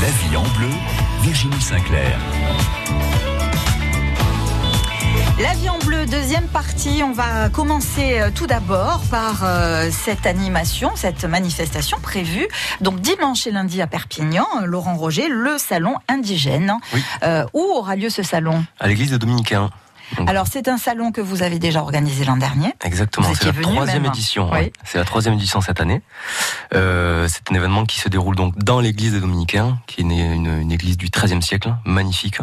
La vie en bleu, Virginie Sinclair. La vie en bleu, deuxième partie. On va commencer euh, tout d'abord par euh, cette animation, cette manifestation prévue. Donc dimanche et lundi à Perpignan, Laurent Roger, le salon indigène. Oui. Euh, où aura lieu ce salon? À l'église des Dominicains. Donc, Alors c'est un salon que vous avez déjà organisé l'an dernier. Exactement, c'est la troisième même. édition. Oui. ouais. C'est la troisième édition cette année. Euh, c'est un événement qui se déroule donc dans l'église des Dominicains, qui est une, une- une église du XIIIe siècle, magnifique.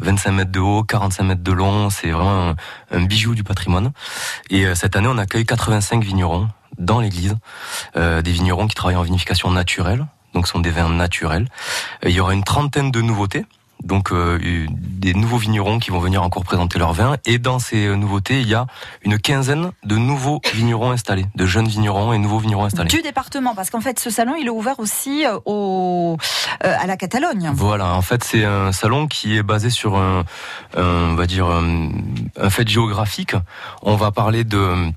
25 mètres de haut, 45 mètres de long, c'est vraiment un, un bijou du patrimoine. Et euh, cette année, on accueille 85 vignerons dans l'église, euh, des vignerons qui travaillent en vinification naturelle, donc ce sont des vins naturels. Il y aura une trentaine de nouveautés. Donc euh, des nouveaux vignerons qui vont venir encore présenter leurs vins. Et dans ces euh, nouveautés, il y a une quinzaine de nouveaux vignerons installés, de jeunes vignerons et nouveaux vignerons installés. Du département, parce qu'en fait ce salon il est ouvert aussi euh, au, euh, à la Catalogne. Voilà, en fait, c'est un salon qui est basé sur un, un, on va dire, un, un fait géographique. On va parler de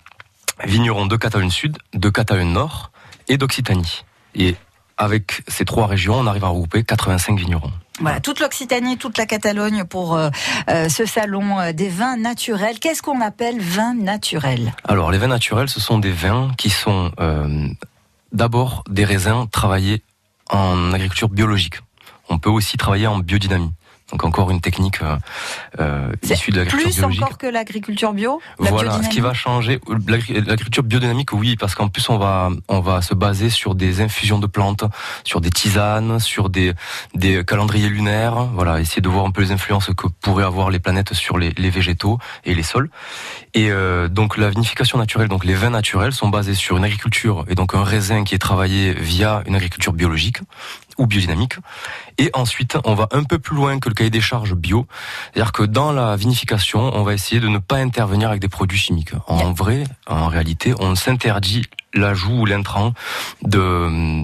vignerons de Catalogne Sud, de Catalogne Nord et d'Occitanie. Et avec ces trois régions, on arrive à regrouper 85 vignerons. Voilà, toute l'Occitanie, toute la Catalogne pour euh, euh, ce salon euh, des vins naturels. Qu'est-ce qu'on appelle vin naturel Alors, les vins naturels, ce sont des vins qui sont euh, d'abord des raisins travaillés en agriculture biologique. On peut aussi travailler en biodynamie. Donc encore une technique euh, euh, issue de l'agriculture Plus biologique. encore que l'agriculture bio la Voilà, ce qui va changer, l'agri- l'agriculture biodynamique, oui, parce qu'en plus on va on va se baser sur des infusions de plantes, sur des tisanes, sur des des calendriers lunaires, voilà, essayer de voir un peu les influences que pourraient avoir les planètes sur les, les végétaux et les sols. Et euh, donc la vinification naturelle, donc les vins naturels sont basés sur une agriculture et donc un raisin qui est travaillé via une agriculture biologique ou biodynamique. Et ensuite, on va un peu plus loin que le cahier des charges bio. C'est-à-dire que dans la vinification, on va essayer de ne pas intervenir avec des produits chimiques. En vrai, en réalité, on s'interdit l'ajout ou l'intrant de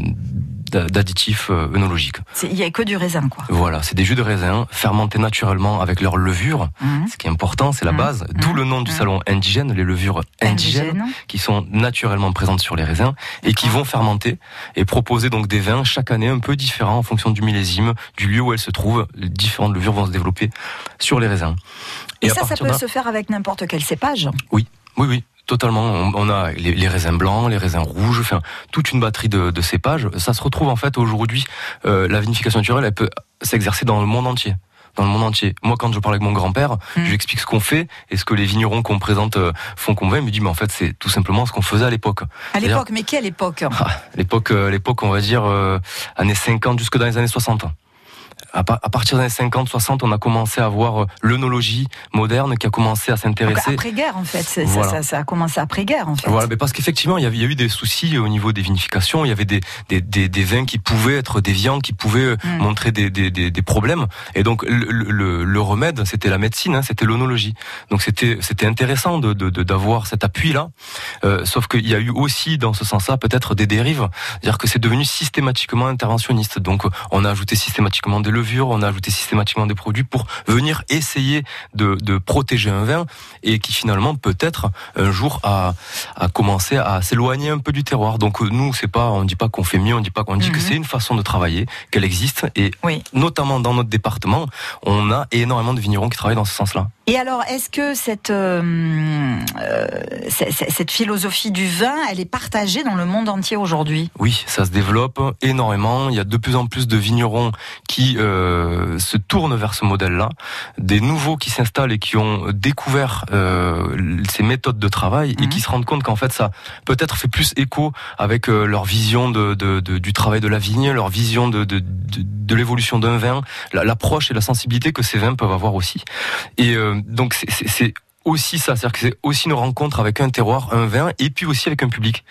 d'additifs euh, œnologiques. Il n'y a que du raisin, quoi. Voilà, c'est des jus de raisin fermentés naturellement avec leur levure. Mmh. Ce qui est important, c'est la Mhm. base. D'où le nom du Mhm. salon indigène, les levures indigènes Indigène. qui sont naturellement présentes sur les raisins et qui vont fermenter et proposer donc des vins chaque année un peu différents en fonction du millésime, du lieu où elles se trouvent. Les différentes levures vont se développer sur les raisins. Et, à ça, ça peut se faire avec n'importe quel cépage. Oui, oui, totalement. On, a les, raisins blancs, les raisins rouges, enfin toute une batterie de, de cépages. Ça se retrouve en fait aujourd'hui. euh, la vinification naturelle, elle peut s'exercer dans le monde entier. Dans le monde entier. Moi, quand je parle avec mon grand-père, Mm. je lui explique ce qu'on fait et ce que les vignerons qu'on présente euh, font qu'on va. Il me dit, mais en fait, c'est tout simplement ce qu'on faisait à l'époque. À l'époque, mais quelle époque? Ah, l'époque, euh, l'époque, on va dire euh, années 50 jusque dans les années 60. À, pa- à partir des années 50, 60, on a commencé à voir euh, l'œnologie moderne qui a commencé à s'intéresser. Après-guerre, en fait. Ça- Voilà. Ça, ça a commencé après-guerre, en fait. Voilà, mais parce qu'effectivement, il y, a eu des soucis au niveau des vinifications. Il y avait des, des, des, des vins qui pouvaient être déviants, qui pouvaient euh, Mm. montrer des, des, des, des problèmes. Et donc, le, le, le remède, c'était la médecine, hein, c'était l'onologie. Donc, c'était intéressant de de- de- d'avoir cet appui-là. Euh, sauf qu'il y a eu aussi, dans ce sens-là, peut-être des dérives. C'est-à-dire que c'est devenu systématiquement interventionniste. Donc, on a ajouté systématiquement des on a ajouté systématiquement des produits pour venir essayer de, de protéger un vin et qui finalement peut-être un jour a, a commencé à s'éloigner un peu du terroir. Donc euh, nous, c'est pas, on dit pas qu'on fait mieux, on dit pas qu'on dit que Mhm. c'est une façon de travailler, qu'elle existe et Oui. notamment dans notre département, on a énormément de vignerons qui travaillent dans ce sens-là. Et alors, est-ce que cette, euh, euh, cette philosophie du vin, elle est partagée dans le monde entier aujourd'hui? Oui, ça se développe énormément. Il y a de plus en plus de vignerons qui euh, se tournent vers ce modèle-là, des nouveaux qui s'installent et qui ont découvert euh, ces méthodes de travail et Mhm. qui se rendent compte qu'en fait ça peut-être fait plus écho avec euh, leur vision de, de- de- du travail de la vigne, leur vision de, de, l'évolution d'un vin, la- l'approche et la sensibilité que ces vins peuvent avoir aussi. Et euh, donc c'est aussi ça, c'est-à-dire que c'est aussi une rencontre avec un terroir, un vin, et puis aussi avec un public.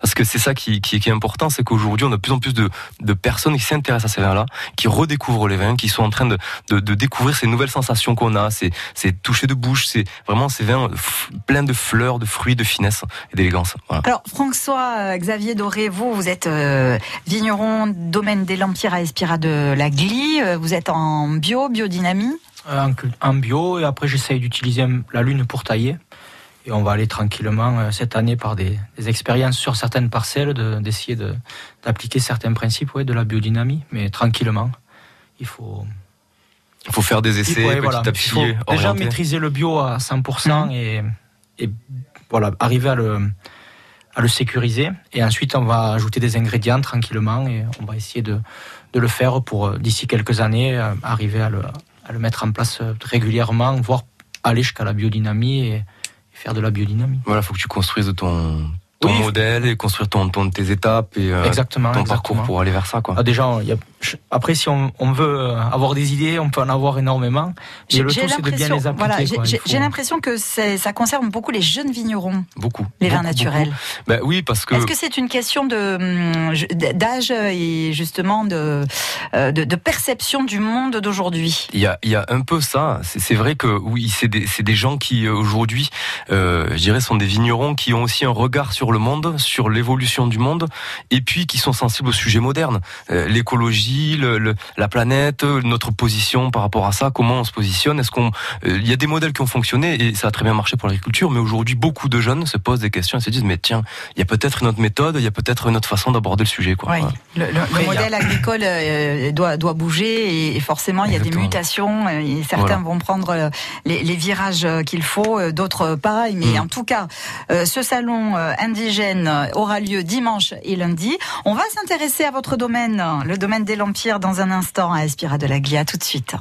Parce que c'est ça qui, qui, est important, c'est qu'aujourd'hui, on a de plus en plus de, de personnes qui s'intéressent à ces vins-là, qui redécouvrent les vins, qui sont en train de, de, découvrir ces nouvelles sensations qu'on a, ces, ces touchés de bouche, c'est vraiment ces vins pleins de fleurs, de fruits, de finesse et d'élégance. Alors, François euh, Xavier Doré, vous, vous êtes euh, vigneron domaine des Lampires à Espira de la Glie. Euh, Vous êtes en bio, biodynamie. Euh, en, bio et après j'essaye d'utiliser la lune pour tailler. Et on va aller tranquillement euh, cette année par des, des expériences sur certaines parcelles, de- d'essayer de, d'appliquer certains principes ouais, de la biodynamie, mais tranquillement. il faut. Il faut faire des essais ouais, petit voilà. à petit. Déjà maîtriser le bio à 100% Mhm. et, et voilà, arriver à le, à le sécuriser. Et ensuite, on va ajouter des ingrédients tranquillement et on va essayer de, de le faire pour, euh, d'ici quelques années, arriver à le, à le mettre en place euh, régulièrement, voire aller jusqu'à la biodynamie et, et faire de la biodynamie. Voilà, faut que tu construises ton, ton Oui. modèle et construire ton, ton, tes étapes et euh, exactement. ton exactement. parcours pour aller vers ça. Quoi. Ah, déjà, il y a- après, si on, on veut euh, avoir des idées, on peut en avoir énormément. Mais le tout, c'est de bien les appliquer. voilà, j'ai- faut- l'impression que ça concerne beaucoup les jeunes vignerons, Beaucoup. les vins naturels. Ben oui, parce que Est-ce que c'est une question hum, d'âge et justement de, euh, de, de perception du monde d'aujourd'hui? Il y a, il y a un peu ça. C'est vrai que oui, c'est des, gens qui euh, aujourd'hui, euh, je dirais, sont des vignerons qui ont aussi un regard sur le monde, sur l'évolution du monde, et puis qui sont sensibles aux sujets modernes, Euh, l'écologie, le, le- la planète, euh, notre position par rapport à ça, comment on se positionne. Est-ce qu'on, euh, il y a des modèles qui ont fonctionné et ça a très bien marché pour l'agriculture, mais aujourd'hui beaucoup de jeunes se posent des questions et se disent mais tiens, il y a peut-être une autre méthode, il y a peut-être une autre façon d'aborder le sujet. Quoi. Oui, le, Après, a- modèle agricole euh, doit, doit bouger et, et forcément il y a des mutations et certains Voilà. vont prendre les, les virages qu'il faut, d'autres pas. Mais Mm. en tout cas, euh, ce salon indigène aura lieu dimanche et lundi. On va s'intéresser à votre domaine, le domaine des Lampires, dans un instant à Espira de la Glia. Tout de suite.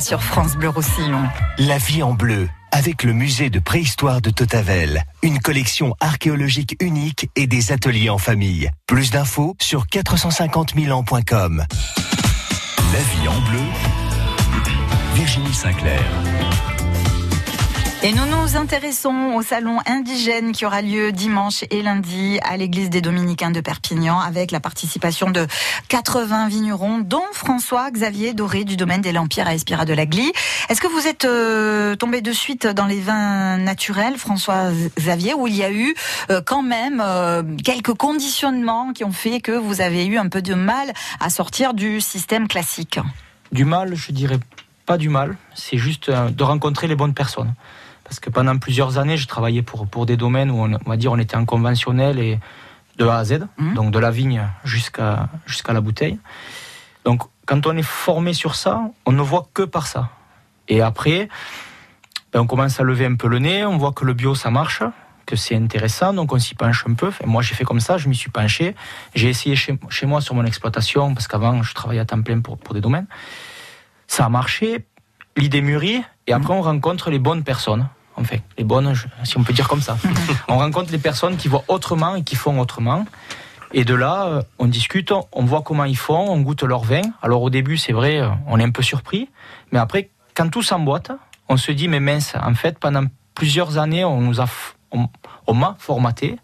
Sur France Bleu Roussillon. La vie en bleu, avec le musée de préhistoire de Totavel. Une collection archéologique unique et des ateliers en famille. Plus d'infos sur 450 000 ans.com. La vie en bleu, Virginie Sinclair. Et nous nous intéressons au salon indigène qui aura lieu dimanche et lundi à l'église des Dominicains de Perpignan avec la participation de 80 vignerons, dont François-Xavier Doré du domaine des Lampières à Espira de la Glie. Est-ce que vous êtes euh, tombé de suite dans les vins naturels, François-Xavier, où il y a eu euh, quand même euh, quelques conditionnements qui ont fait que vous avez eu un peu de mal à sortir du système classique? Du mal, je dirais pas du mal, c'est juste de rencontrer les bonnes personnes. Parce que pendant plusieurs années, je travaillais pour, pour des domaines où on, on va dire on était en conventionnel et de A à Z, Mhm. donc de la vigne jusqu'à jusqu'à la bouteille. Donc quand on est formé sur ça, on ne voit que par ça. Et après, ben, on commence à lever un peu le nez, on voit que le bio ça marche, que c'est intéressant, donc on s'y penche un peu. Enfin, moi j'ai fait comme ça, je m'y suis penché. J'ai essayé chez, chez moi sur mon exploitation, parce qu'avant je travaillais à temps plein pour, pour des domaines. Ça a marché, l'idée mûrit, et après on rencontre les bonnes personnes. Enfin, les bonnes, si on peut dire comme ça. on rencontre les personnes qui voient autrement et qui font autrement. Et de là, euh, on discute, on voit comment ils font, on goûte leur vin. Alors au début, c'est vrai, euh, on est un peu surpris. Mais après, quand tout s'emboîte, on se dit, mais mince, en fait, pendant plusieurs années, on nous a, on m'a formaté.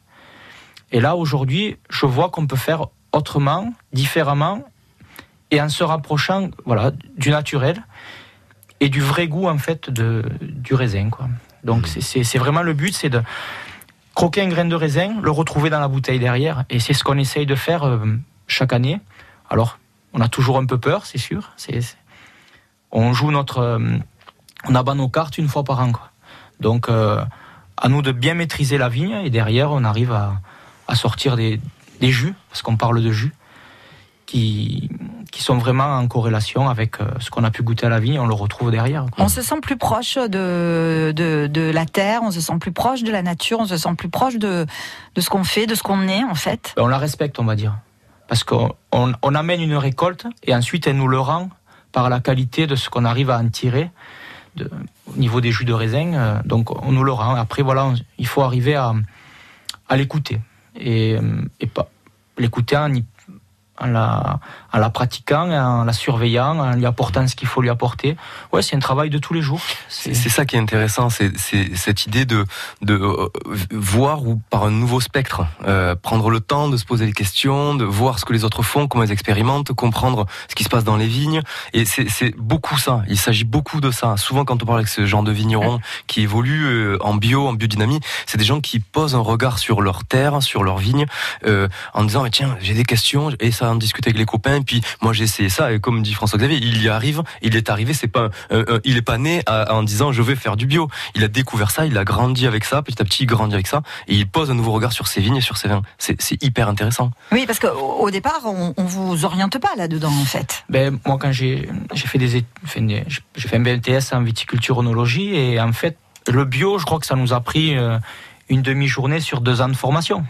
Et là, aujourd'hui, je vois qu'on peut faire autrement, différemment, et en se rapprochant, voilà, du naturel et du vrai goût, en fait, de, du raisin, quoi. Donc, c'est- c'est vraiment le but, c'est de croquer un grain de raisin, le retrouver dans la bouteille derrière. Et c'est ce qu'on essaye de faire euh, chaque année. Alors, on a toujours un peu peur, c'est sûr. On joue notre. euh, on abat nos cartes une fois par an. Quoi. Donc, euh, à nous de bien maîtriser la vigne. Et derrière, on arrive à, à sortir des, des jus, parce qu'on parle de jus, qui, qui sont vraiment en corrélation avec euh, ce qu'on a pu goûter à la vigne. On le retrouve derrière. quoi. On se sent plus proche de, de, de la terre, on se sent plus proche de la nature, on se sent plus proche de, de ce qu'on fait, de ce qu'on est en fait. Ben, on la respecte, on va dire. Parce qu'on on, on amène une récolte et ensuite elle nous le rend par la qualité de ce qu'on arrive à en tirer de- au niveau des jus de raisin. euh, donc on nous le rend. Après, voilà, on- il faut arriver à, à l'écouter. Et, euh, et pas l'écouter en, y- en la, en la pratiquant, en la surveillant, en lui apportant ce qu'il faut lui apporter. Ouais, c'est un travail de tous les jours. C'est ça qui est intéressant, c'est cette idée de, de euh, voir ou par un nouveau spectre, euh, prendre le temps de se poser des questions, de voir ce que les autres font, comment ils expérimentent, comprendre ce qui se passe dans les vignes. Et c'est beaucoup ça. Il s'agit beaucoup de ça. Souvent, quand on parle avec ce genre de vignerons qui évoluent euh, en bio, en biodynamie, c'est des gens qui posent un regard sur leur terre, sur leur vigne, euh, en disant mais tiens, j'ai des questions et ça en discuter avec les copains. Et puis moi j'ai essayé ça et comme dit François Xavier, il y arrive. Il est arrivé. C'est pas, il est pas né à- en disant je vais faire du bio. Il a découvert ça, il a grandi avec ça. Petit à petit, il grandit avec ça et il pose un nouveau regard sur ses vignes et sur ses vins. C'est c'est hyper intéressant. Oui, parce qu'au au départ, on, on vous oriente pas là-dedans en fait. Ben, moi, quand j'ai j'ai fait des, j'ai fait un BNTS en viticulture onologie et en fait, le bio, je crois que ça nous a pris euh, une demi-journée sur deux ans de formation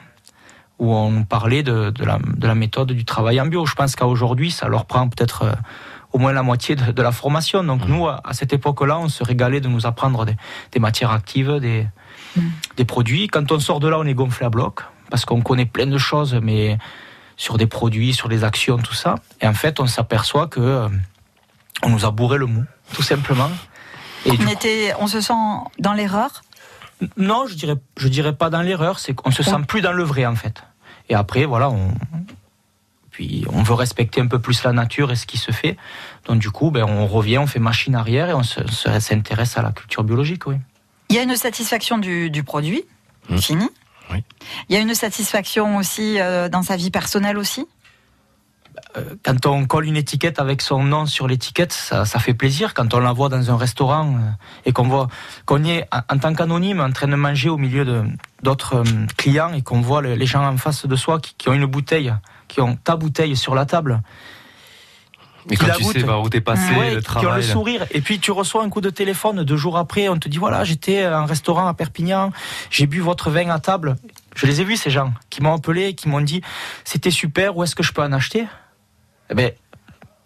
où on parlait de, de la, de la méthode du travail en bio. Je pense qu'à aujourd'hui, ça leur prend peut-être euh, au moins la moitié de, de la formation. Donc nous, à, à cette époque-là, on se régalait de nous apprendre des, des matières actives, des, des produits. Quand on sort de là, on est gonflé à bloc parce qu'on connaît plein de choses, mais sur des produits, sur des actions, tout ça. Et en fait, on s'aperçoit que euh, on nous a bourré le mou, tout simplement. Et On, était, on se sent dans l'erreur? non, je dirais, je dirais pas dans l'erreur, c'est qu'on se sent plus dans le vrai en fait. Et après, voilà, on, puis on veut respecter un peu plus la nature et ce qui se fait. Donc du coup, ben, on revient, on fait machine arrière et on se- se- s'intéresse à la culture biologique, oui. Il y a une satisfaction du, du produit, Mmh. fini. Oui. Il y a une satisfaction aussi euh, dans sa vie personnelle aussi? Quand on colle une étiquette avec son nom sur l'étiquette, ça, ça fait plaisir. Quand on la voit dans un restaurant euh, et qu'on voit qu'on y est en, tant qu'anonyme en train de manger au milieu de d'autres euh, clients et qu'on voit le- les gens en face de soi qui, qui ont une bouteille, qui ont ta bouteille sur la table, Et quand tu sais par où t'es passé, Ouais, le qui ont le travail. sourire. Et puis tu reçois un coup de téléphone deux jours après, on te dit voilà, j'étais à un restaurant à Perpignan, j'ai bu votre vin à table. Je les ai vus ces gens qui m'ont appelé, qui m'ont dit c'était super, où est-ce que je peux en acheter? Eh ben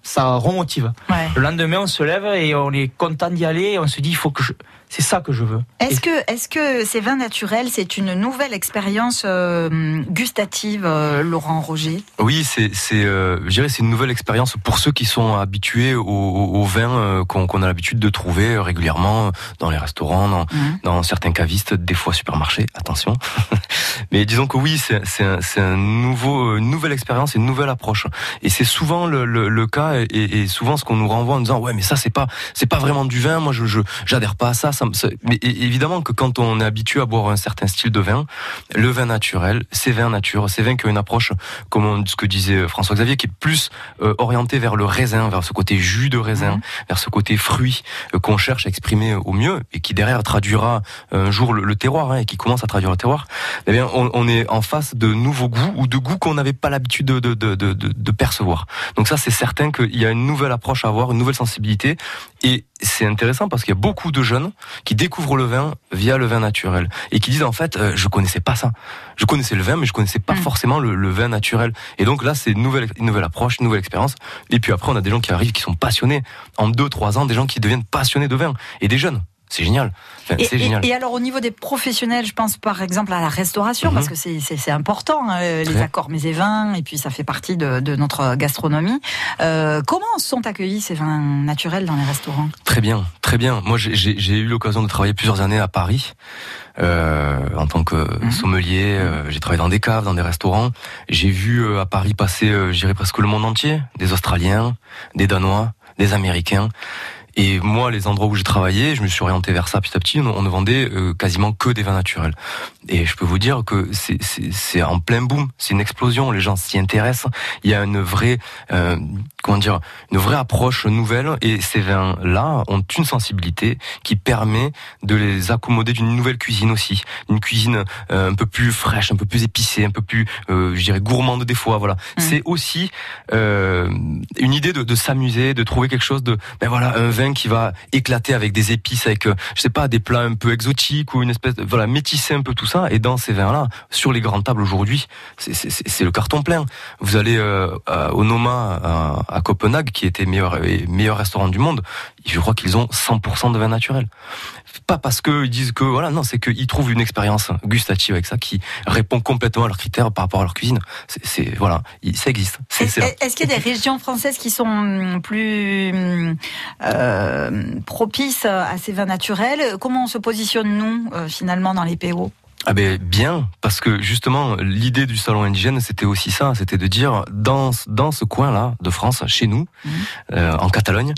ça remotive. Ouais. Le lendemain, on se lève et on est content d'y aller. Et on se dit, il faut que je... c'est ça que je veux. Est-ce que, est-ce que ces vins naturels, c'est une nouvelle expérience euh, gustative, euh, Laurent Roger? Oui, c'est, c'est, euh, je dirais, c'est une nouvelle expérience pour ceux qui sont habitués au, au, au vin euh, qu'on, qu'on a l'habitude de trouver régulièrement dans les restaurants, dans, Mhm. dans certains cavistes, des fois supermarchés. Attention. Mais disons que oui, c'est, c'est, un, c'est un nouveau, une nouvelle expérience, une nouvelle approche. Et c'est souvent le, le, le cas, et, et souvent ce qu'on nous renvoie en disant ouais, mais ça c'est pas, c'est pas vraiment du vin. Moi, je, je j'adhère pas à ça. Ça- Mais évidemment que quand on est habitué à boire un certain style de vin, le vin naturel, c'est vin nature, c'est vin qui a une approche, comme on- ce que disait François Xavier, qui est plus euh, orienté vers le raisin, vers ce côté jus de raisin, Mhm. vers ce côté fruit euh, qu'on cherche à exprimer au mieux et qui derrière traduira un jour le, le terroir hein, et qui commence à traduire le terroir. Eh bien, on, on est en face de nouveaux goûts ou de goûts qu'on n'avait pas l'habitude de, de, de, de, de- de percevoir. Donc ça, c'est certain qu'il y a une nouvelle approche à avoir, une nouvelle sensibilité. Et c'est intéressant parce qu'il y a beaucoup de jeunes qui découvrent le vin via le vin naturel et qui disent en fait, euh, je connaissais pas ça. Je connaissais le vin, mais je connaissais pas Mm. forcément le, le vin naturel. Et donc là, c'est une nouvelle, une nouvelle approche, une nouvelle expérience. Et puis après, on a des gens qui arrivent, qui sont passionnés. En deux, trois ans, des gens qui deviennent passionnés de vin et des jeunes. C'est génial. Enfin, Et, alors au niveau des professionnels, je pense par exemple à la restauration, Mhm. parce que c'est- important, hein, les Très. accords mets et vins, et puis ça fait partie de, de notre gastronomie. Euh, comment sont accueillis ces vins naturels dans les restaurants? Très bien, très bien. Moi, j'ai- eu l'occasion de travailler plusieurs années à Paris euh, en tant que Mhm. sommelier. Euh, j'ai travaillé dans des caves, dans des restaurants. J'ai vu euh, à Paris passer, euh, je dirais presque le monde entier, des Australiens, des Danois, des Américains. Et moi, les endroits où j'ai travaillé, je me suis orienté vers ça petit à petit. On, ne vendait euh, quasiment que des vins naturels. Et je peux vous dire que c'est- en plein boom. C'est une explosion. Les gens s'y intéressent. Il y a une vraie, euh, comment dire, une vraie approche nouvelle. Et ces vins-là ont une sensibilité qui permet de les accommoder d'une nouvelle cuisine aussi, une cuisine euh, un peu plus fraîche, un peu plus épicée, un peu plus, euh, je dirais, gourmande des fois. Voilà. C'est aussi euh, une idée de, de s'amuser, de trouver quelque chose de, ben voilà, un vin qui va éclater avec des épices, avec, euh, je sais pas, des plats un peu exotiques ou une espèce, de, voilà, métisser un peu tout ça. Et dans ces vins-là, sur les grandes tables aujourd'hui, c'est- le carton plein. Vous allez euh, au Noma à, à Copenhague, qui était meilleur meilleur restaurant du monde. Je crois qu'ils ont 100% de vin naturel. Pas parce qu'ils disent que voilà, non, c'est qu'ils trouvent une expérience gustative avec ça qui répond complètement à leurs critères par rapport à leur cuisine. C'est- voilà, il- ça existe. Est- Est-ce qu'il y a des régions françaises qui sont hum, plus hum, euh, propices à ces vins naturels. Comment on se positionne, nous, euh, finalement, dans les PO Ah ben bien, parce que justement l'idée du salon indigène c'était aussi ça, c'était de dire dans dans ce coin-là de France, chez nous, Mhm. euh, en Catalogne,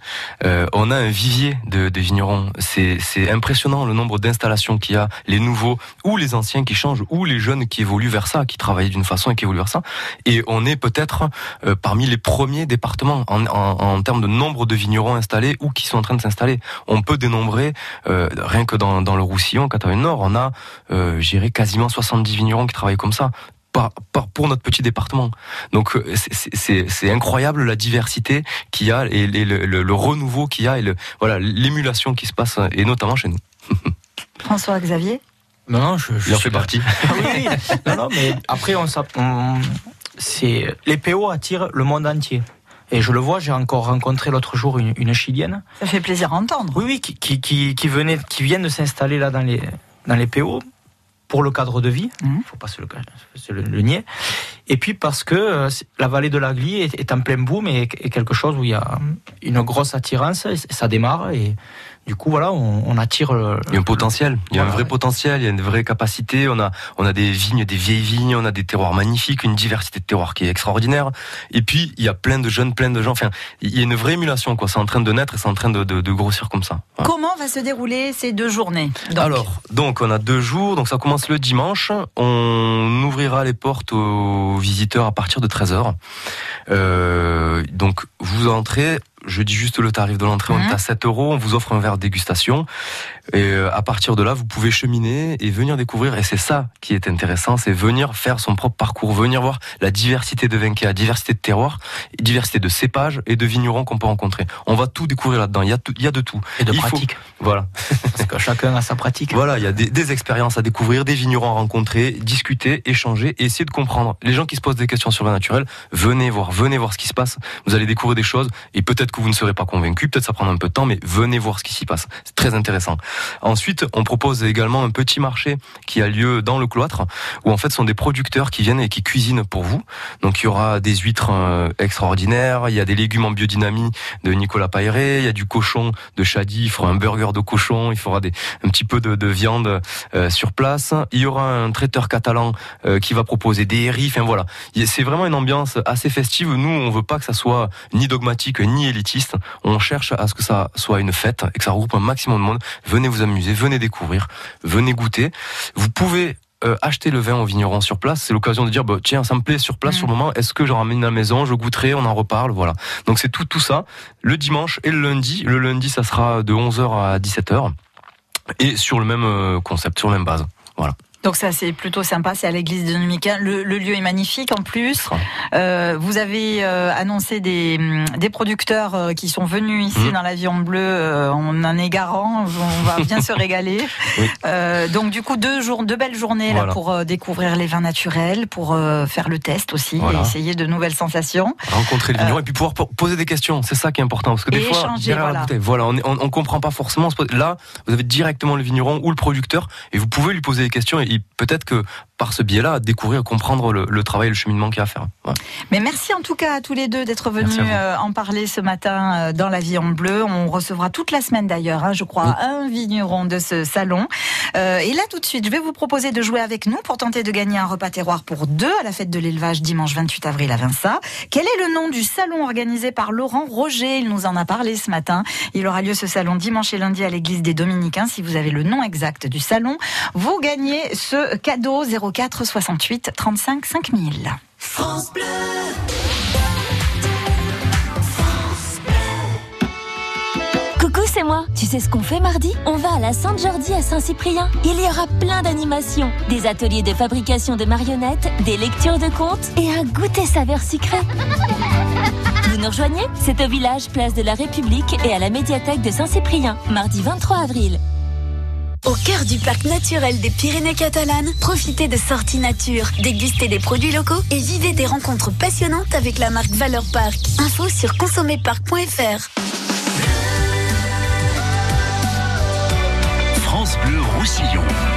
euh, on a un vivier de, de vignerons. C'est c'est impressionnant le nombre d'installations qu'il y a, les nouveaux ou les anciens qui changent, ou les jeunes qui évoluent vers ça, qui travaillent d'une façon et qui évoluent vers ça. Et on est peut-être euh, parmi les premiers départements en, en, en termes de nombre de vignerons installés ou qui sont en train de s'installer. On peut dénombrer euh, rien que dans, dans le Roussillon, Catalogne Nord, on a euh, je dirais quasiment 70 vignerons qui travaillent comme ça. Par, par- pour notre petit département. Donc euh, c'est- incroyable la diversité qu'il y a et, le, le- le renouveau qu'il y a et le, voilà l'émulation qui se passe et notamment chez nous. François Xavier Non, non, je, je Il en fait partie. Ah oui, non, non, mais après, on, on- c'est les PO attirent le monde entier. Et je le vois, j'ai encore rencontré l'autre jour une, une chilienne. Ça fait plaisir à entendre. Oui, oui, qui, qui, qui, qui venait, qui vient de s'installer là dans les, dans les PO pour le cadre de vie. Il Mhm. faut pas se le, se le, le nier. Et puis parce que euh, la vallée de la Glie est, est en plein boom et est quelque chose où il y a une grosse attirance. et ça démarre et du coup, voilà, on, on attire. le- Il y a un potentiel, il y a un vrai ouais. potentiel, il y a une vraie capacité. On a, on a des vignes, des vieilles vignes, on a des terroirs magnifiques, une diversité de terroirs qui est extraordinaire. Et puis il y a plein de jeunes, plein de gens. Enfin, il y a une vraie émulation, quoi. C'est en train de naître et c'est en train de, de, de grossir comme ça. Voilà. Comment va se dérouler ces deux journées donc Alors, donc on a deux jours, donc ça commence le dimanche. On ouvrira les portes aux visiteurs à partir de 13h. Euh, donc vous entrez, je dis juste le tarif de l'entrée, on Mhm. est à 7 euros, on vous offre un verre de dégustation. Et euh, à partir de là, vous pouvez cheminer et venir découvrir. Et c'est ça qui est intéressant, c'est venir faire son propre parcours, venir voir la diversité de vins qu'il y a, la diversité de terroirs, diversité de cépages et de vignerons qu'on peut rencontrer. On va tout découvrir là-dedans, il y a, tout- il y a de tout. et de Il faut- pratique. Voilà. Parce que chacun a sa pratique. Voilà, il y a des, des expériences à découvrir, des vignerons à rencontrer, discuter, échanger et essayer de comprendre. Les gens qui se posent des questions sur le naturel, venez voir, venez voir ce qui se passe. Vous allez découvrir des choses et peut-être vous ne serez pas convaincu, peut-être ça prendra un peu de temps, mais venez voir ce qui s'y passe. C'est très intéressant. Ensuite, on propose également un petit marché qui a lieu dans le cloître, où en fait ce sont des producteurs qui viennent et qui cuisinent pour vous. Donc il y aura des huîtres euh, extraordinaires, il y a des légumes en biodynamie de Nicolas Pairé, il y a du cochon de Chadi, il fera un burger de cochon, il fera un petit peu de, de viande euh, sur place. Il y aura un traiteur catalan euh, qui va proposer des herries, enfin voilà. Il- C'est vraiment une ambiance assez festive. Nous, on veut pas que ça soit ni dogmatique ni élitiste. On cherche à ce que ça soit une fête et que ça regroupe un maximum de monde. Venez vous amuser, venez découvrir, venez goûter. Vous pouvez euh, acheter le vin au vigneron sur place, c'est l'occasion de dire bah, tiens ça me plaît sur place Mm. sur le moment, est-ce que j'en ramène à la maison, je goûterai, on en reparle, voilà. Donc c'est tout tout ça le dimanche et le lundi. Le lundi ça sera de 11h à 17h et sur le même euh, concept, sur la même base. Donc ça c'est plutôt sympa, c'est à l'église de Dominicain. Le, le lieu est magnifique en plus. Euh, vous avez euh, annoncé des, hum, des producteurs euh, qui sont venus ici Mhm. dans l'avion bleu. on en est garant, on va bien se régaler. Oui. Donc du coup deux jours, deux belles journées là pour découvrir les vins naturels, pour faire le test aussi Voilà. et essayer de nouvelles sensations. rencontrer le vigneron et puis pouvoir po- poser des questions. C'est ça qui est important parce que des fois échanger, voilà. la bouteille, voilà, on, on comprend pas forcément. Là, vous avez directement le vigneron ou le producteur et vous pouvez lui poser des questions et peut-être que par ce biais-là, découvrir, comprendre le, le travail, le cheminement qu'il y a à faire. Mais merci en tout cas à tous les deux d'être venus euh, en parler ce matin euh, dans la vie en bleu. On recevra toute la semaine d'ailleurs, hein, je crois, un vigneron de ce salon. Euh, et là tout de suite, je vais vous proposer de jouer avec nous pour tenter de gagner un repas terroir pour deux à la fête de l'élevage dimanche 28 avril à Vinça. Quel est le nom du salon organisé par Laurent Roger? Il nous en a parlé ce matin. Il aura lieu ce salon dimanche et lundi à l'église des Dominicains. Si vous avez le nom exact du salon, vous gagnez ce cadeau 04 68 35 5000. France Bleu. Coucou, c'est moi. Tu sais ce qu'on fait mardi? On va à la Sainte-Jordi à Saint-Cyprien. Il y aura plein d'animations, des ateliers de fabrication de marionnettes, des lectures de contes et un goûter saveur sucré. Vous nous rejoignez? C'est au village Place de la République et à la médiathèque de Saint-Cyprien, mardi 23 avril. Au cœur du parc naturel des Pyrénées catalanes, profitez de sorties nature, dégustez des produits locaux et vivez des rencontres passionnantes avec la marque Valeur Parc. Info sur consommerparc.fr. France Bleu Roussillon.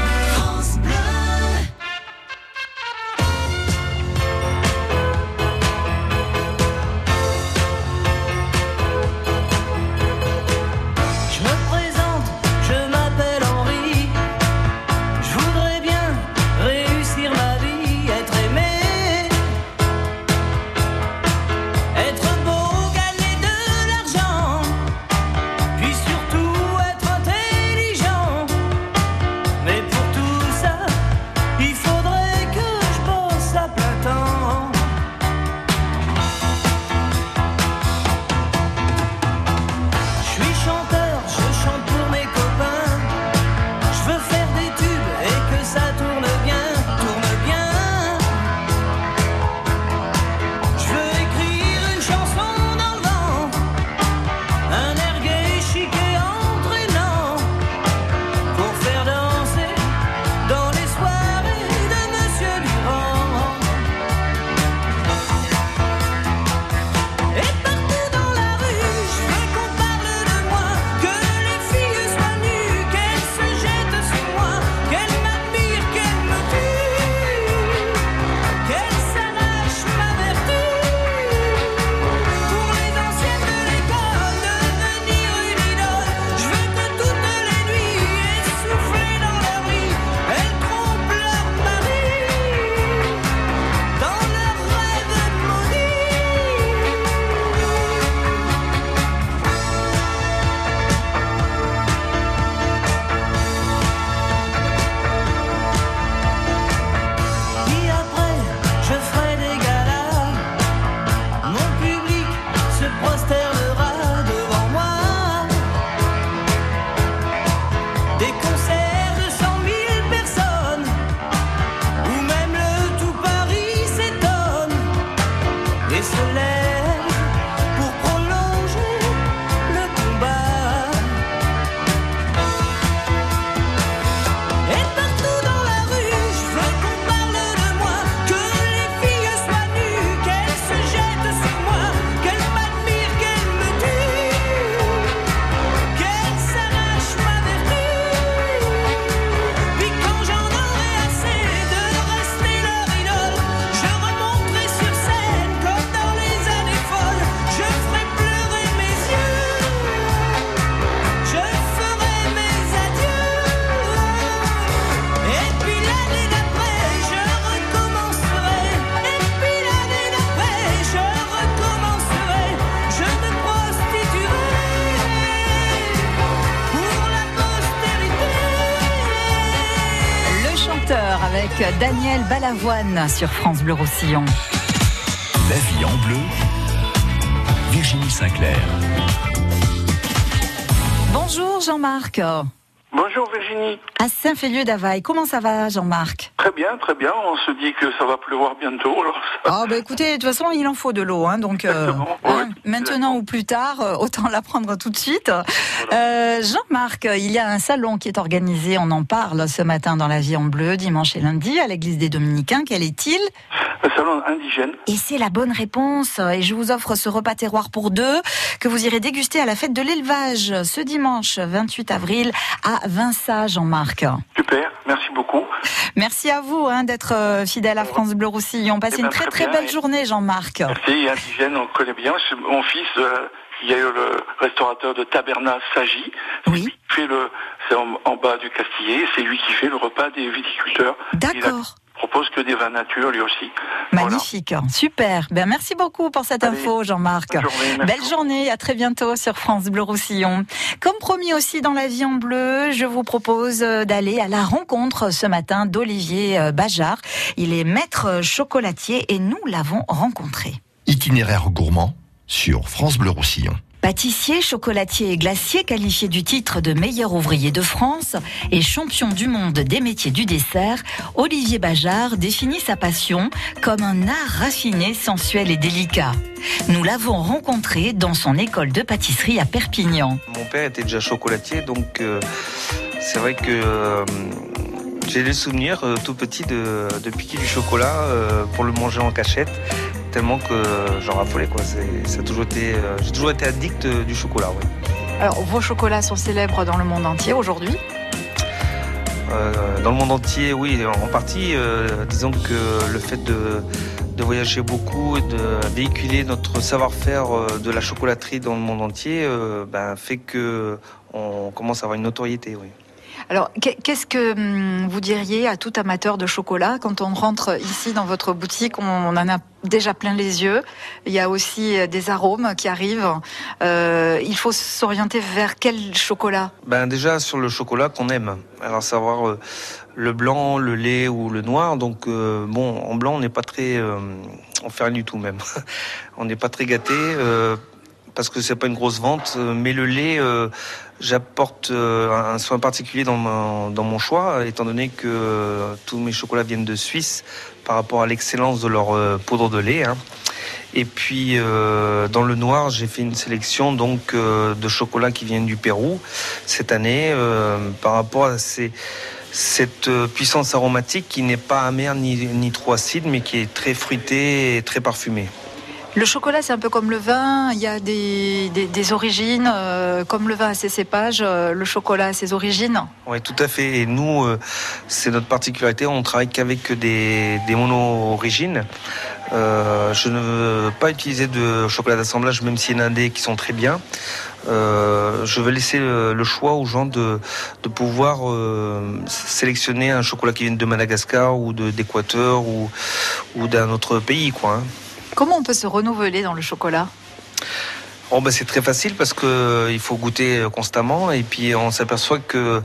Balavoine sur France Bleu Roussillon. La vie en bleu. Virginie Sinclair. Bonjour Jean-Marc. Bonjour Virginie. À Saint-Félieu d'Availle, comment ça va Jean-Marc? Très bien, très bien. On se dit que ça va pleuvoir bientôt. Alors ça- Oh bah écoutez, de toute façon il en faut de l'eau, hein, donc euh, hein, maintenant ou plus tard, euh, autant la prendre tout de suite. Euh, Jean-Marc, il y a un salon qui est organisé, on en parle ce matin dans la vie en bleu, dimanche et lundi, à l'église des Dominicains. Quel est-il? Le salon indigène. Et c'est la bonne réponse. Et je vous offre ce repas terroir pour deux que vous irez déguster à la fête de l'élevage ce dimanche 28 avril à Vinça, Jean-Marc. Super, merci beaucoup. Merci à vous hein, d'être euh, fidèle à France Bleu Roussillon. Passez Eh ben, une très très bien, belle journée, Jean-Marc. Merci, indigène, on le connaît bien. Mon fils, euh, il y a eu le restaurateur de Tabernas Sagi. Oui. Fait le, c'est en, en bas du Castillet. C'est lui qui fait le repas des viticulteurs. D'accord. Propose que des vins nature lui aussi. Voilà. Magnifique, super. Ben, merci beaucoup pour cette Allez, info, Jean-Marc. bonne journée, merci Belle journée, à très bientôt sur France Bleu Roussillon. Comme promis aussi dans la vie en bleu, je vous propose euh, d'aller à la rencontre ce matin d'Olivier euh, Bajard. Il est maître chocolatier et nous l'avons rencontré. Itinéraire gourmand sur France Bleu Roussillon. Pâtissier, chocolatier et glacier qualifié du titre de meilleur ouvrier de France et champion du monde des métiers du dessert, Olivier Bajard définit sa passion comme un art raffiné, sensuel et délicat. Nous l'avons rencontré dans son école de pâtisserie à Perpignan. Mon père était déjà chocolatier, donc euh, c'est vrai que euh, j'ai le souvenir euh, tout petit de, piquer du chocolat pour le manger en cachette, tellement que euh, j'en raffolais. Quoi. C'est- Ça a toujours été, euh, j'ai toujours été addict euh, du chocolat. Alors, vos chocolats sont célèbres dans le monde entier aujourd'hui? Euh, dans le monde entier, oui, en partie. euh, disons que le fait de, de voyager beaucoup et de véhiculer notre savoir-faire euh, de la chocolaterie dans le monde entier euh, ben, fait que on commence à avoir une notoriété. Oui. Alors, qu'est-ce que hum, vous diriez à tout amateur de chocolat quand on rentre ici dans votre boutique? On en a déjà plein les yeux. Il y a aussi euh, des arômes qui arrivent. Euh, il faut s'orienter vers quel chocolat? Ben déjà sur le chocolat qu'on aime. Alors savoir euh, le blanc, le lait ou le noir. Donc bon, en blanc on n'est pas très, on fait rien du tout même. on n'est pas très gâté parce que c'est pas une grosse vente. euh, Mais le lait, euh, j'apporte euh, un soin particulier dans mon, choix, étant donné que tous mes chocolats viennent de Suisse par rapport à l'excellence de leur poudre de lait. hein. Et puis dans le noir, j'ai fait une sélection donc de chocolats qui viennent du Pérou cette année par rapport à cette puissance aromatique qui n'est pas amère ni, ni trop acide, mais qui est très fruitée et très parfumée. Le chocolat, c'est un peu comme le vin. Il y a des, origines, euh, comme le vin a ses cépages, euh, le chocolat a ses origines. Oui, tout à fait. Et nous, euh, c'est notre particularité. On travaille qu'avec des, des mono-origines. Je ne veux pas utiliser de chocolat d'assemblage, même s'il y en a des qui sont très bien. Je veux laisser le, choix aux gens de, pouvoir sélectionner un chocolat qui vient de Madagascar ou d'Équateur ou, ou d'un autre pays. Hein. Comment on peut se renouveler dans le chocolat? Oh ben c'est très facile parce que euh, il faut goûter euh, constamment et puis on s'aperçoit que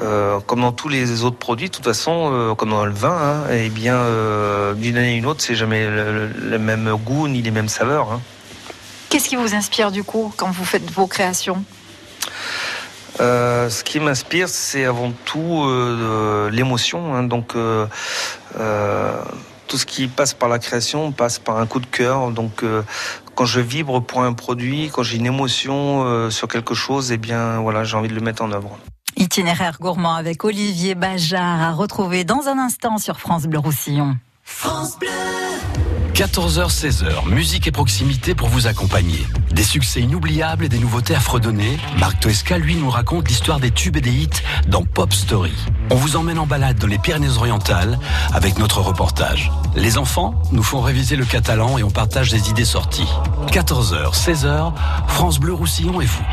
euh, comme dans tous les autres produits, de toute façon, euh, comme dans le vin, hein, eh bien euh, d'une année à une autre, c'est jamais le, même goût ni les mêmes saveurs. hein. Qu'est-ce qui vous inspire du coup quand vous faites vos créations? Euh, ce qui m'inspire, c'est avant tout euh, l'émotion. hein. donc euh, tout ce qui passe par la création passe par un coup de cœur. Donc euh, quand je vibre pour un produit, quand j'ai une émotion euh, sur quelque chose, eh bien voilà, j'ai envie de le mettre en œuvre. Itinéraire gourmand avec Olivier Bajard à retrouver dans un instant sur France Bleu Roussillon. 14h-16h, musique et proximité pour vous accompagner. Des succès inoubliables et des nouveautés à fredonner. Marc Toesca, lui, nous raconte l'histoire des tubes et des hits dans Pop Story. On vous emmène en balade dans les Pyrénées-Orientales avec notre reportage. Les enfants nous font réviser le catalan et on partage des idées sorties. 14h, 16h, France Bleu Roussillon et vous.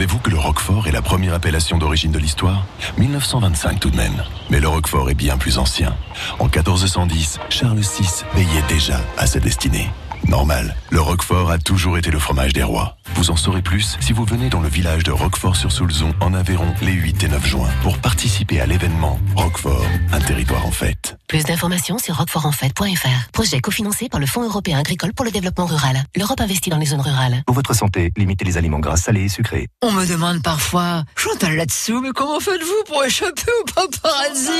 Savez-vous que le Roquefort est la première appellation d'origine de l'histoire? 1925 tout de même. Mais le Roquefort est bien plus ancien. En 1410, Charles VI veillait déjà à sa destinée. Normal, le Roquefort a toujours été le fromage des rois. Vous en saurez plus si vous venez dans le village de Roquefort-sur-Soulzon en Aveyron les 8 et 9 juin pour participer à l'événement Roquefort, un territoire en fête. Plus d'informations sur roquefortenfête.fr. Projet cofinancé par le Fonds européen agricole pour le développement rural. L'Europe investit dans les zones rurales. Pour votre santé, limitez les aliments gras, salés et sucrés. On me demande parfois, Chantal là-dessous, mais comment faites-vous pour échapper au paparazzi?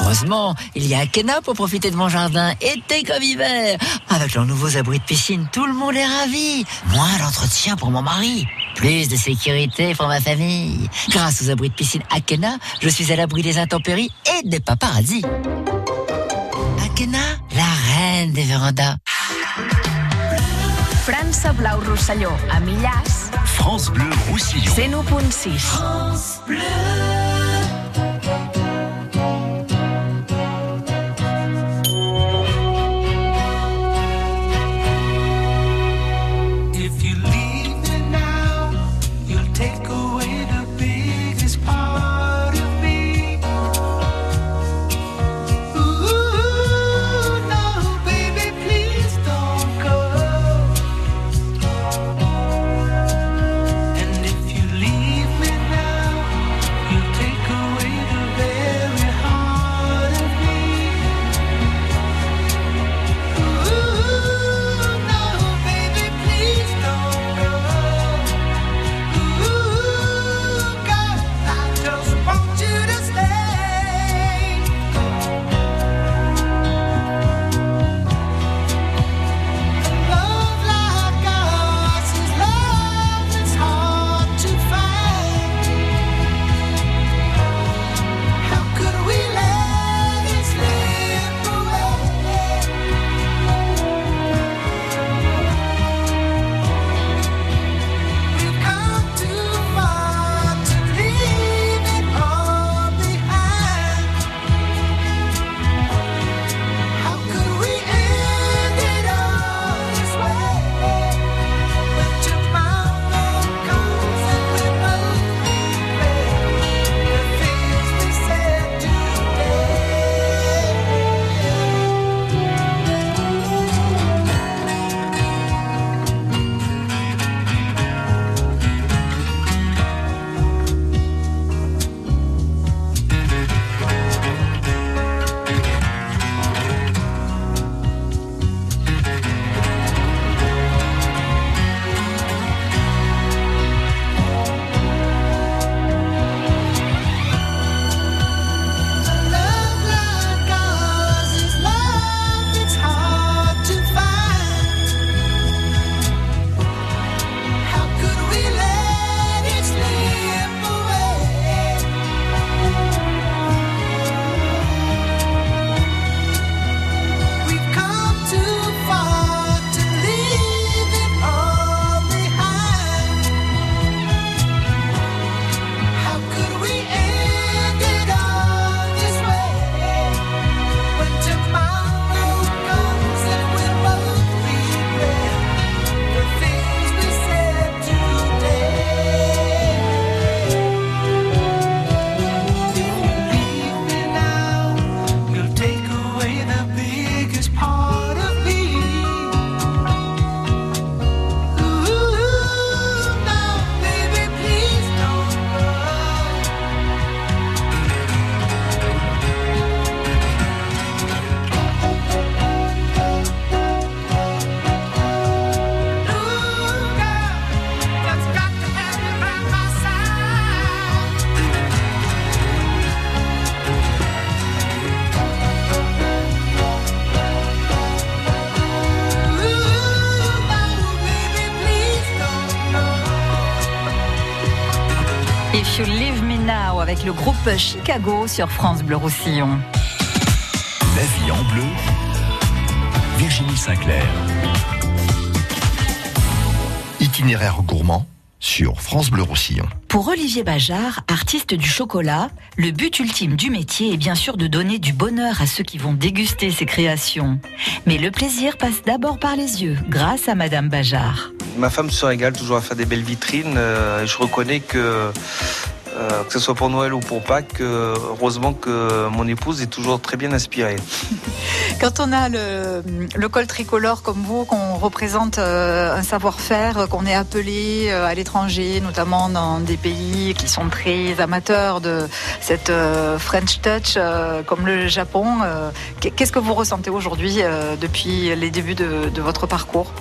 Heureusement, il y a Akena pour profiter de mon jardin, été comme hiver. Avec leurs nouveaux abris de piscine, tout le monde est ravi. Moins d'entretien pour mon mari. Plus de sécurité pour ma famille. Grâce aux abris de piscine Akena, je suis à l'abri des intempéries et des paparazzis. Akena, la reine des vérandas. França Blau Rosselló, a Millàs, France Bleu Roussillon. 101.6. If You Leave Me Now avec le groupe Chicago sur France Bleu Roussillon. La vie en bleu, Virginie Sinclair. Itinéraire gourmand sur France Bleu Roussillon. Pour Olivier Bajard, artiste du chocolat, le but ultime du métier est bien sûr de donner du bonheur à ceux qui vont déguster ses créations. Mais le plaisir passe d'abord par les yeux, grâce à Madame Bajard. Ma femme se régale toujours à faire des belles vitrines. euh, je reconnais que Euh, que ce soit pour Noël ou pour Pâques, euh, heureusement que mon épouse est toujours très bien inspirée. Quand on a le, col tricolore comme vous, qu'on représente euh, un savoir-faire, qu'on est appelé euh, à l'étranger, notamment dans des pays qui sont très amateurs de cette euh, French touch, euh, comme le Japon, euh, qu'est-ce que vous ressentez aujourd'hui euh, depuis les débuts de votre parcours?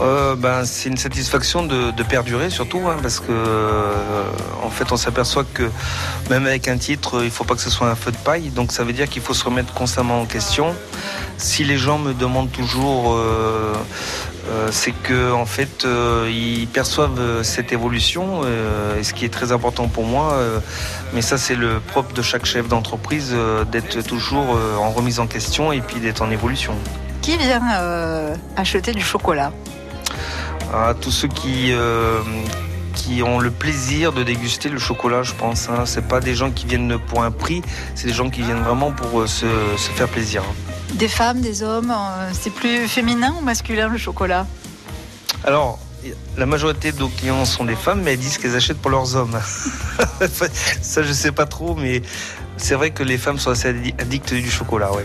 Euh, ben, c'est une satisfaction de, perdurer surtout, hein, parce que euh, en fait on s'aperçoit que même avec un titre, il faut pas que ce soit un feu de paille, donc ça veut dire qu'il faut se remettre constamment en question. Si les gens me demandent toujours, euh, c'est que en fait ils perçoivent cette évolution, et ce qui est très important pour moi. mais ça c'est le propre de chaque chef d'entreprise d'être toujours en remise en question et puis d'être en évolution. Qui vient acheter du chocolat? À tous ceux qui, euh, qui ont le plaisir de déguster le chocolat, je pense. Hein. C'est pas des gens qui viennent pour un prix, c'est des gens qui viennent vraiment pour euh, se, se faire plaisir. hein. Des femmes, des hommes euh, C'est plus féminin ou masculin le chocolat? Alors, la majorité de nos clients sont des femmes, mais elles disent qu'elles achètent pour leurs hommes. Ça, je sais pas trop, mais c'est vrai que les femmes sont assez addi- addictes du chocolat, ouais.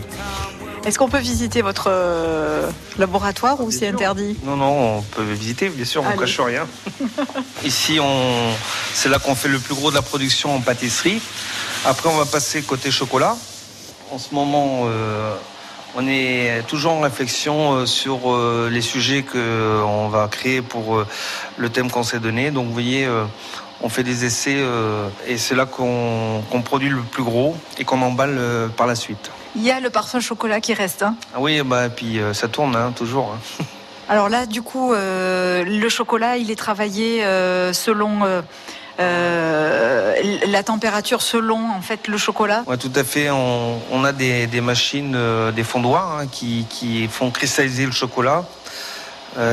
Est-ce qu'on peut visiter votre euh, laboratoire ou c'est interdit? Non, non, on peut visiter, bien sûr, on ne cache rien. Ici, on... c'est là qu'on fait le plus gros de la production en pâtisserie. Après, on va passer côté chocolat. En ce moment, euh, on est toujours en réflexion euh, sur euh, les sujets qu'on va créer pour le thème qu'on s'est donné. Donc, vous voyez, on fait des essais euh, et c'est là qu'on produit le plus gros et qu'on emballe euh, par la suite. Il y a le parfum chocolat qui reste. hein. Ah oui, bah, puis euh, ça tourne, hein, toujours. hein. Alors là, du coup, euh, le chocolat, il est travaillé euh, selon la température, selon en fait le chocolat. Ouais, tout à fait. On, on a des, des machines, des fondoirs hein, qui, qui font cristalliser le chocolat.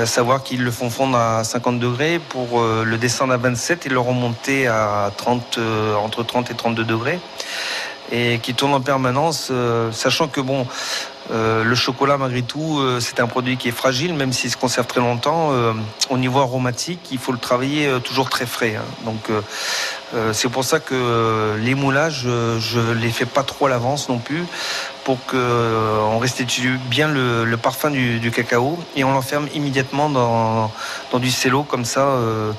Savoir qu'ils le font fondre à 50 degrés pour le descendre à 27 et le remonter à 30, euh, entre 30 et 32 degrés. Et qui tourne en permanence, euh, sachant que bon, euh, le chocolat malgré tout, euh, c'est un produit qui est fragile, même s'il se conserve très longtemps. Au niveau aromatique, il faut le travailler toujours très frais. hein. Donc c'est pour ça que les moulages, je les fais pas trop à l'avance non plus, pour que euh, on restitue bien le, parfum du, cacao et on l'enferme immédiatement dans, du cello, comme ça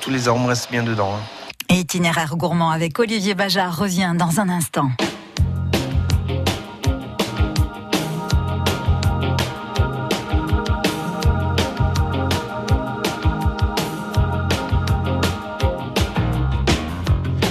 tous les arômes restent bien dedans. hein. Itinéraire gourmand avec Olivier Bajard revient dans un instant.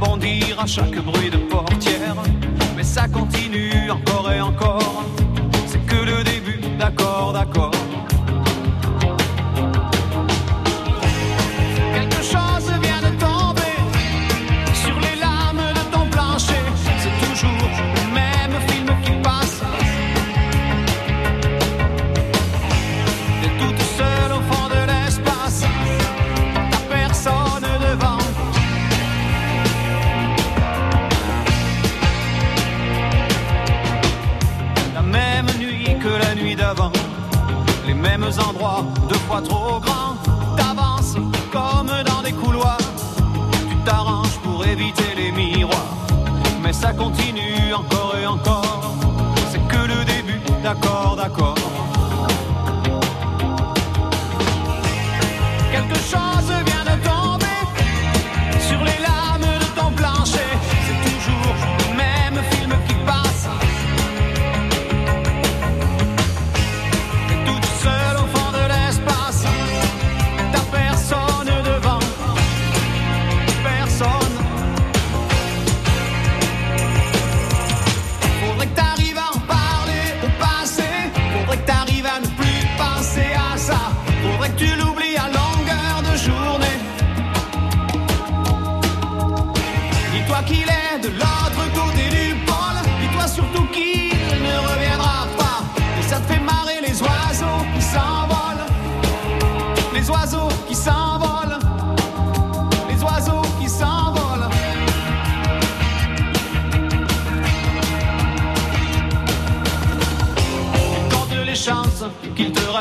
Bondir à chaque bruit de portière. Mais ça continue ça continue encore et encore. C'est que le début, d'accord, d'accord.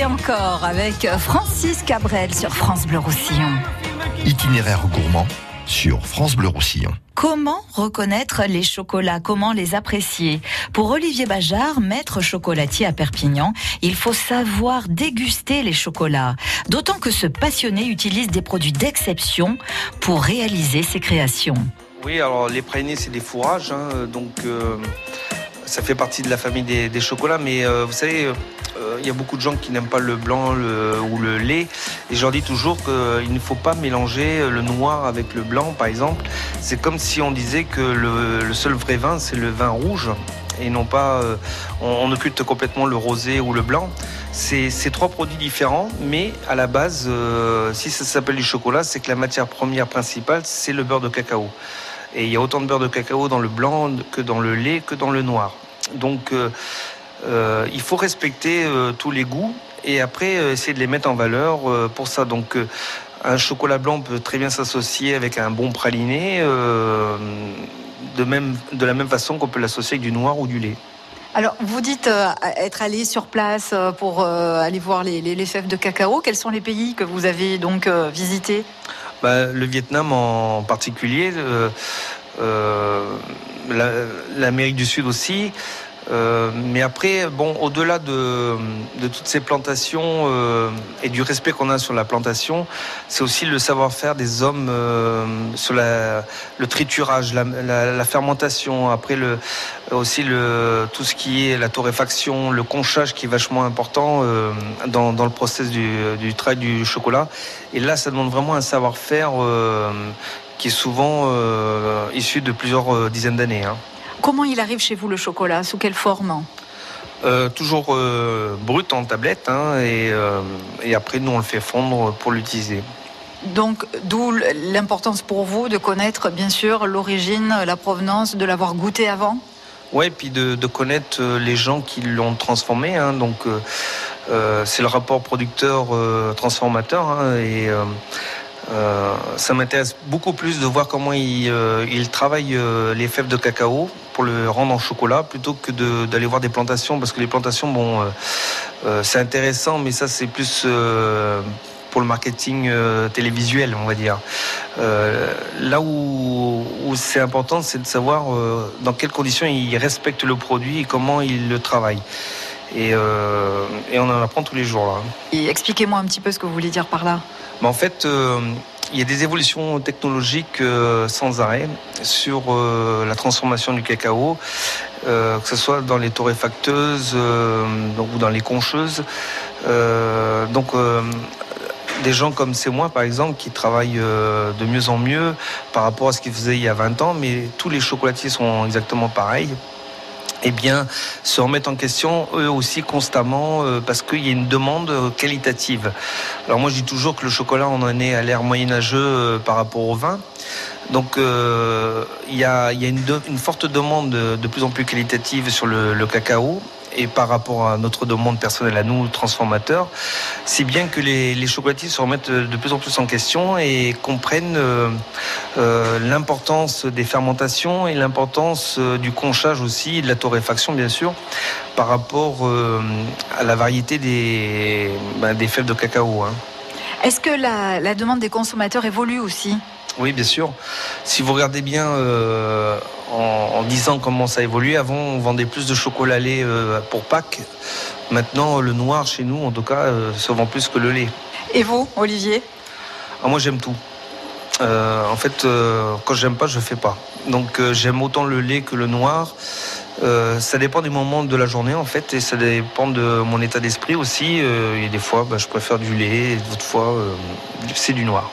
Et encore avec Francis Cabrel sur France Bleu Roussillon. Itinéraire gourmand sur France Bleu Roussillon. Comment reconnaître les chocolats? Comment les apprécier? Pour Olivier Bajard, maître chocolatier à Perpignan, il faut savoir déguster les chocolats. D'autant que ce passionné utilise des produits d'exception pour réaliser ses créations. Oui, alors les pralinés, c'est des fourrages, hein, donc euh, ça fait partie de la famille des, des chocolats. Mais euh, vous savez, euh, il y a beaucoup de gens qui n'aiment pas le blanc ou le lait. Et je leur dis toujours qu'il ne faut pas mélanger le noir avec le blanc, par exemple. C'est comme si on disait que le, seul vrai vin, c'est le vin rouge. Et non pas, euh, on, on occulte complètement le rosé ou le blanc. C'est trois produits différents, mais à la base, euh, si ça s'appelle du chocolat, c'est que la matière première principale, c'est le beurre de cacao. Et il y a autant de beurre de cacao dans le blanc que dans le lait que dans le noir. Donc euh, euh, il faut respecter euh, tous les goûts et après euh, essayer de les mettre en valeur pour ça. Donc un chocolat blanc peut très bien s'associer avec un bon praliné, de, même, de la même façon qu'on peut l'associer avec du noir ou du lait. Alors, vous dites être allé sur place pour aller voir les, les- les fèves de cacao. Quels sont les pays que vous avez donc visités? Bah, le Vietnam en particulier, la- l'Amérique du Sud aussi. Euh, mais après, bon, au-delà de, toutes ces plantations euh, et du respect qu'on a sur la plantation, c'est aussi le savoir-faire des hommes euh, sur le triturage, la, fermentation, après aussi tout ce qui est la torréfaction, le conchage qui est vachement important dans, le process du, du travail du chocolat. Et là, ça demande vraiment un savoir-faire qui est souvent issu de plusieurs dizaines d'années. hein. Comment il arrive chez vous le chocolat? Sous quelle forme? Euh, toujours euh, brut en tablette hein, et, euh, et après nous on le fait fondre pour l'utiliser. Donc, d'où l'importance pour vous de connaître, bien sûr, l'origine, la provenance, de l'avoir goûté avant? Ouais, et puis de, de connaître les gens qui l'ont transformé. hein, donc c'est le rapport producteur-transformateur hein, et euh, ça m'intéresse beaucoup plus de voir comment ils euh, euh, les fèves de cacao pour le rendre en chocolat plutôt que d'aller voir des plantations parce que les plantations, bon, euh, c'est intéressant, mais ça c'est plus pour le marketing télévisuel, on va dire. Là où, c'est important, c'est de savoir dans quelles conditions ils respectent le produit et comment ils le travaillent. Et, et on en apprend tous les jours là. Expliquez-moi un petit peu ce que vous voulez dire par là. Mais en fait, euh, il y a des évolutions technologiques euh, sans arrêt sur euh, la transformation du cacao, que ce soit dans les torréfacteuses ou dans les concheuses. Donc, des gens comme c'est moi, par exemple, qui travaillent de mieux en mieux par rapport à ce qu'ils faisaient il y a 20 ans, mais tous les chocolatiers sont exactement pareils eh bien, se remettent en question eux aussi constamment euh, parce qu'il y a une demande qualitative. Alors moi, je dis toujours que le chocolat, on en est à l'ère moyenâgeux euh, par rapport au vin. Donc, euh, il y a, y a une, une forte demande de, de plus en plus qualitative sur le, le cacao. Et par rapport à notre demande personnelle à nous, transformateurs, si bien que les, chocolatiers se remettent de plus en plus en question et comprennent euh, euh, l'importance des fermentations et l'importance euh, du conchage aussi, et de la torréfaction bien sûr, par rapport à la variété des, ben, des fèves de cacao. hein. Est-ce que la, la demande des consommateurs évolue aussi? Oui, bien sûr. Si vous regardez bien euh, en, en 10 ans comment ça a évolué, avant on vendait plus de chocolat lait euh, pour Pâques. Maintenant, le noir chez nous, en tout cas, euh, se vend plus que le lait. Et vous, Olivier? Ah, moi, j'aime tout. Euh, en fait, quand j'aime pas, je fais pas. Donc, j'aime autant le lait que le noir. Ça dépend du moment de la journée, en fait, et ça dépend de mon état d'esprit aussi. Et des fois, bah, je préfère du lait, et d'autres fois, c'est du noir.